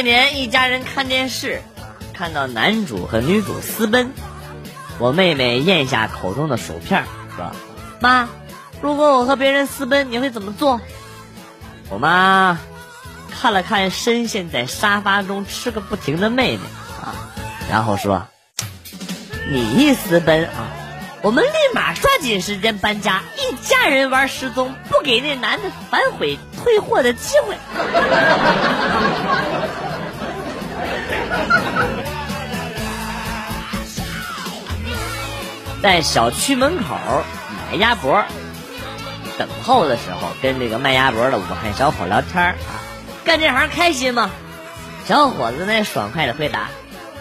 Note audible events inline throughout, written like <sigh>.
那年一家人看电视，看到男主和女主私奔，我妹妹咽下口中的薯片，说：“妈，如果我和别人私奔，你会怎么做？”我妈看了看深陷在沙发中吃个不停的妹妹啊，然后说：“你一私奔啊，我们立马抓紧时间搬家，一家人玩失踪，不给那男的反悔退货的机会。”在小区门口买鸭脖，等候的时候跟这个卖鸭脖的武汉小伙聊天啊，干这行开心吗？小伙子那爽快的回答：“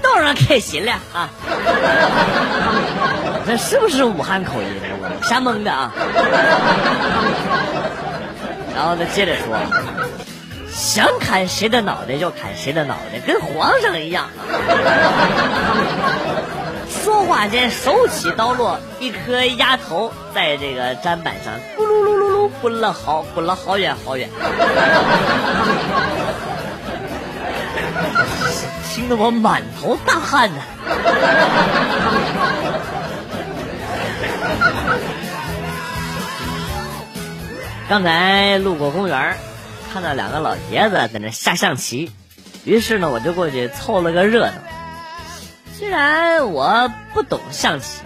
当然开心了啊！” <laughs> 这是不是武汉口音？我瞎蒙的啊！然后他接着说：“想砍谁的脑袋就砍谁的脑袋，跟皇上一样。”说话间，手起刀落，一颗鸭头在这个砧板上咕噜噜噜噜滚了好滚了好远好远，听得我满头大汗呢。刚才路过公园，看到两个老爷子在那下象棋，于是呢，我就过去凑了个热闹。虽然我不懂象棋，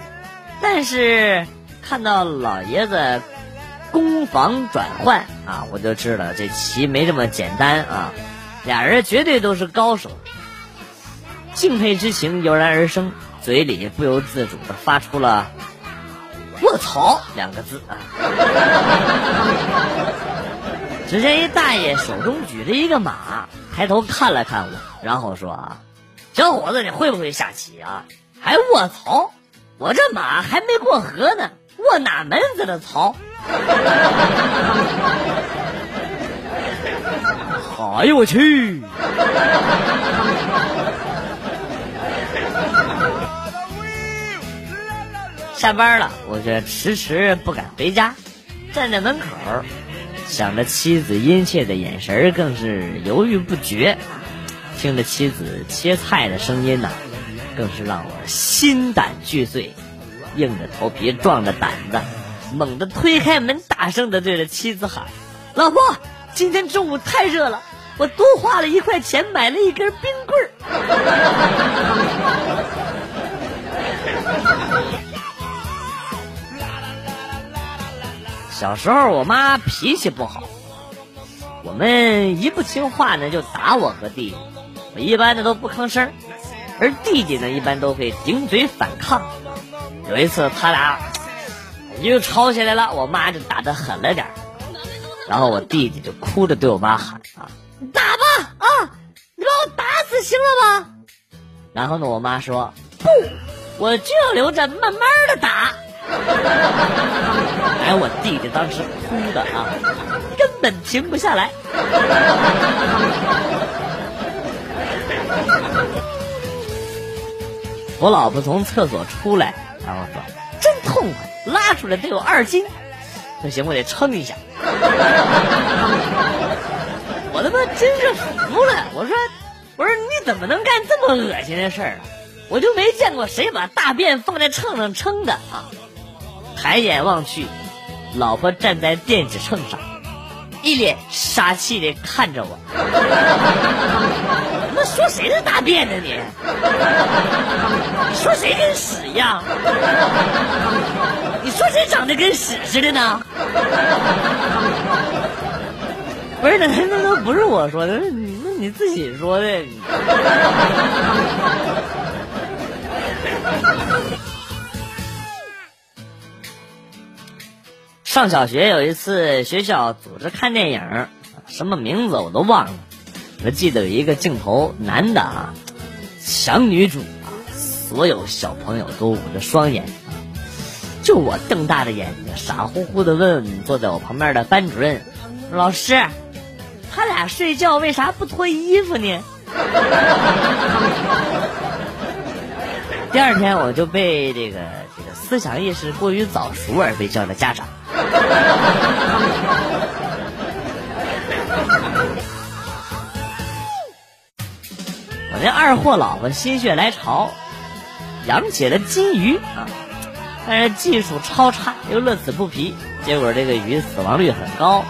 但是看到老爷子攻防转换啊，我就知道这棋没这么简单啊。俩人绝对都是高手，敬佩之情油然而生，嘴里不由自主的发出了“卧槽”两个字啊。只见一大爷手中举着一个马，抬头看了看我，然后说啊。小伙子，你会不会下棋啊？还卧槽！我这马还没过河呢，卧哪门子的槽？<laughs> 哎呦我去！下班了，我却迟迟不敢回家，站在门口，想着妻子殷切的眼神，更是犹豫不决。听着妻子切菜的声音呢，更是让我心胆俱碎，硬着头皮壮着胆子，猛地推开门，大声的对着妻子喊：“老婆，今天中午太热了，我多花了一块钱买了一根冰棍儿。” <laughs> 小时候我妈脾气不好，我们一不听话呢，就打我和弟弟。我一般的都不吭声，而弟弟呢，一般都会顶嘴反抗。有一次，他俩又吵起来了，我妈就打的狠了点然后我弟弟就哭着对我妈喊：“啊，打吧，啊，你把我打死行了吗？”然后呢，我妈说：“不，我就要留着慢慢的打。<laughs> ”哎，我弟弟当时哭的啊，根本停不下来。<laughs> 我老婆从厕所出来，然后说：“真痛快，拉出来得有二斤。”不行，我得称一下。<laughs> 我他妈真是服了！我说，我说你怎么能干这么恶心的事儿啊？我就没见过谁把大便放在秤上称的啊！抬眼望去，老婆站在电子秤上。一脸杀气的看着我，说谁是大便呢？你，你说谁跟屎一样？你说谁长得跟屎似的呢？不是，那那都不是我说的，你那你自己说的。上小学有一次，学校组织看电影，什么名字我都忘了。我记得有一个镜头，男的啊，抢女主啊，所有小朋友都捂着双眼，就我瞪大着眼睛，傻乎乎的问坐在我旁边的班主任：“老师，他俩睡觉为啥不脱衣服呢？” <laughs> 第二天我就被这个这个思想意识过于早熟而被叫的家长。二货老婆心血来潮，养起了金鱼啊，但是技术超差，又乐此不疲，结果这个鱼死亡率很高，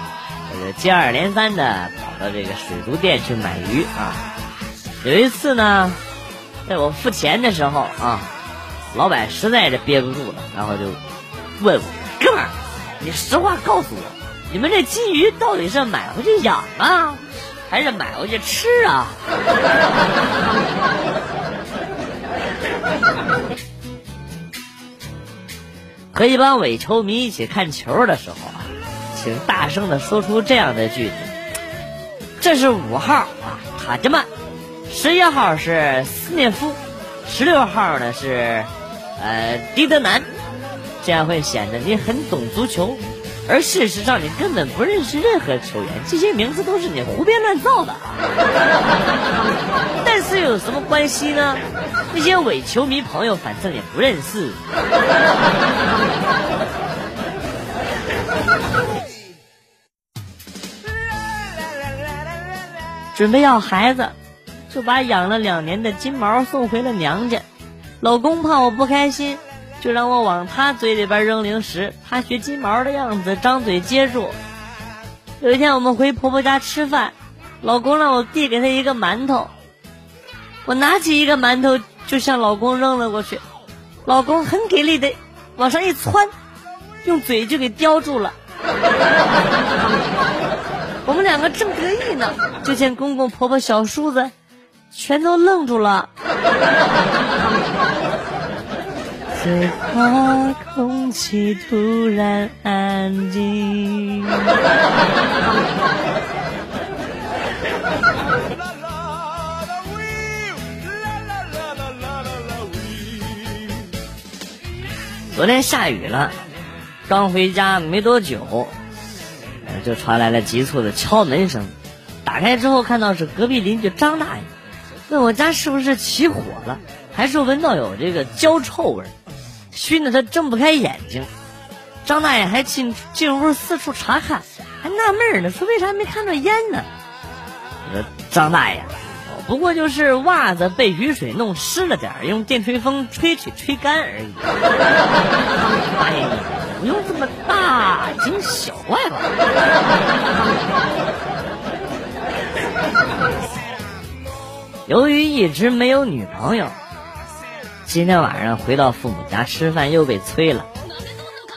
这个接二连三的跑到这个水族店去买鱼啊。有一次呢，在我付钱的时候啊，老板实在是憋不住了，然后就问我：“哥们儿，你实话告诉我，你们这金鱼到底是买回去养啊？”还是买回去吃啊！和一帮伪球迷一起看球的时候啊，请大声的说出这样的句子：“这是五号啊，塔吉曼；十一号是斯涅夫；十六号呢是呃迪德南。”这样会显得你很懂足球。而事实上，你根本不认识任何球员，这些名字都是你胡编乱造的。但是有什么关系呢？那些伪球迷朋友反正也不认识。准备要孩子，就把养了两年的金毛送回了娘家。老公怕我不开心。就让我往他嘴里边扔零食，他学金毛的样子，张嘴接住。有一天我们回婆婆家吃饭，老公让我递给他一个馒头，我拿起一个馒头就向老公扔了过去，老公很给力的往上一窜，用嘴就给叼住了。我们两个正得意呢，就见公公婆婆小叔子全都愣住了。最怕空气突然安静。昨天下雨了，刚回家没多久，就传来了急促的敲门声。打开之后，看到是隔壁邻居张大爷，问我家是不是起火了，还是闻到有这个焦臭味儿。熏得他睁不开眼睛，张大爷还进进屋四处查看，还纳闷呢，说为啥没看到烟呢？我说张大爷，不过就是袜子被雨水弄湿了点用电吹风吹吹吹干而已。大爷，你不用这么大惊小怪吧？<laughs> 由于一直没有女朋友。今天晚上回到父母家吃饭又被催了，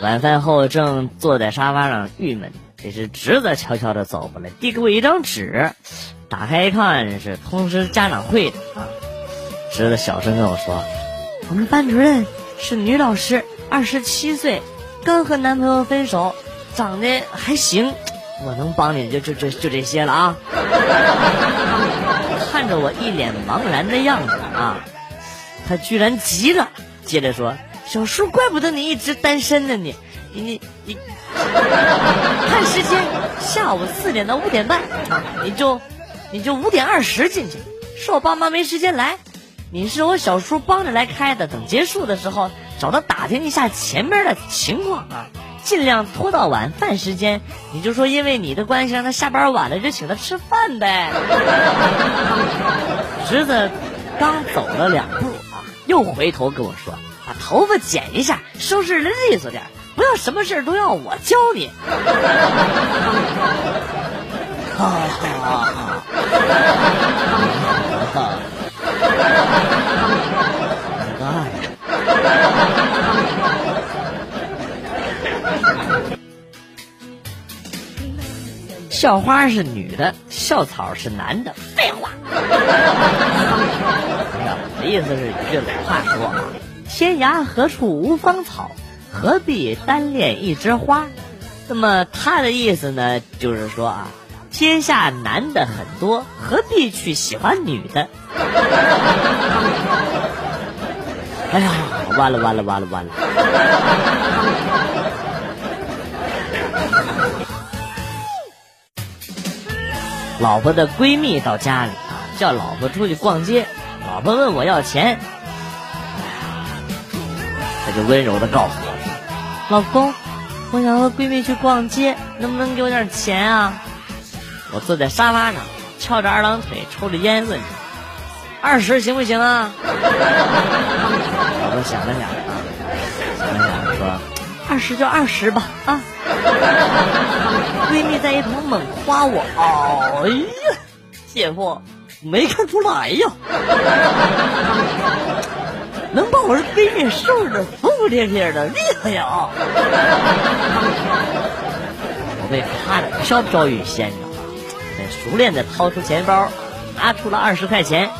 晚饭后正坐在沙发上郁闷，这时侄子悄悄的走过来，递给我一张纸，打开一看是通知家长会的啊。侄子小声跟我说：“我们班主任是女老师，二十七岁，刚和男朋友分手，长得还行，我能帮你就就就就这些了啊。” <laughs> 看着我一脸茫然的样子啊。他居然急了，接着说：“小叔，怪不得你一直单身呢，你，你，你，看时间，下午四点到五点半，你就，你就五点二十进去，是我爸妈没时间来，你是我小叔帮着来开的，等结束的时候找他打听一下前面的情况啊，尽量拖到晚饭时间，你就说因为你的关系让他下班晚了，就请他吃饭呗。<laughs> ”侄子刚走了两步。又回头跟我说：“把头发剪一下，收拾的利索点，不要什么事都要我教你。”哈哈哈校花是女的，校草是男的。废话。我的意思是一句老话说啊：“天涯何处无芳草，何必单恋一枝花。”那么他的意思呢，就是说啊，天下男的很多，何必去喜欢女的？哎呀，完了完了完了完了！老婆的闺蜜到家里啊，叫老婆出去逛街。老婆问我要钱，他就温柔的告诉我：“老公，我想和闺蜜去逛街，能不能给我点钱啊？”我坐在沙发上，翘着二郎腿，抽着烟，问：“二十行不行啊？<laughs> 老婆想了想，想了想说，二十就二十吧啊。<laughs> 闺蜜在一旁猛夸我，哎呀，姐夫没看出来呀，能把我这闺蜜收拾的服服帖帖的，厉害呀！我被夸的飘飘欲仙呢，很熟练的掏出钱包，拿出了二十块钱，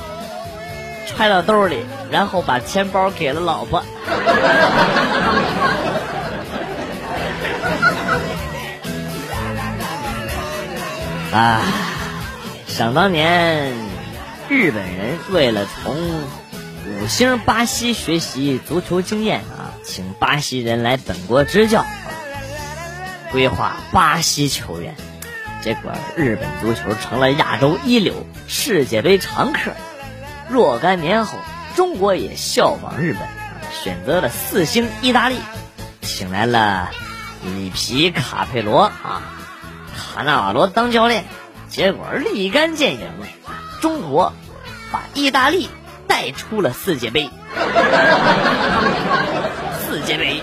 揣到兜里，然后把钱包给了老婆。<laughs> 啊，想当年，日本人为了从五星巴西学习足球经验啊，请巴西人来本国执教，规划巴西球员，结果日本足球成了亚洲一流，世界杯常客。若干年后，中国也效仿日本，选择了四星意大利，请来了里皮卡佩罗啊。卡纳瓦罗当教练，结果立竿见影，中国把意大利带出了世界杯。世界杯。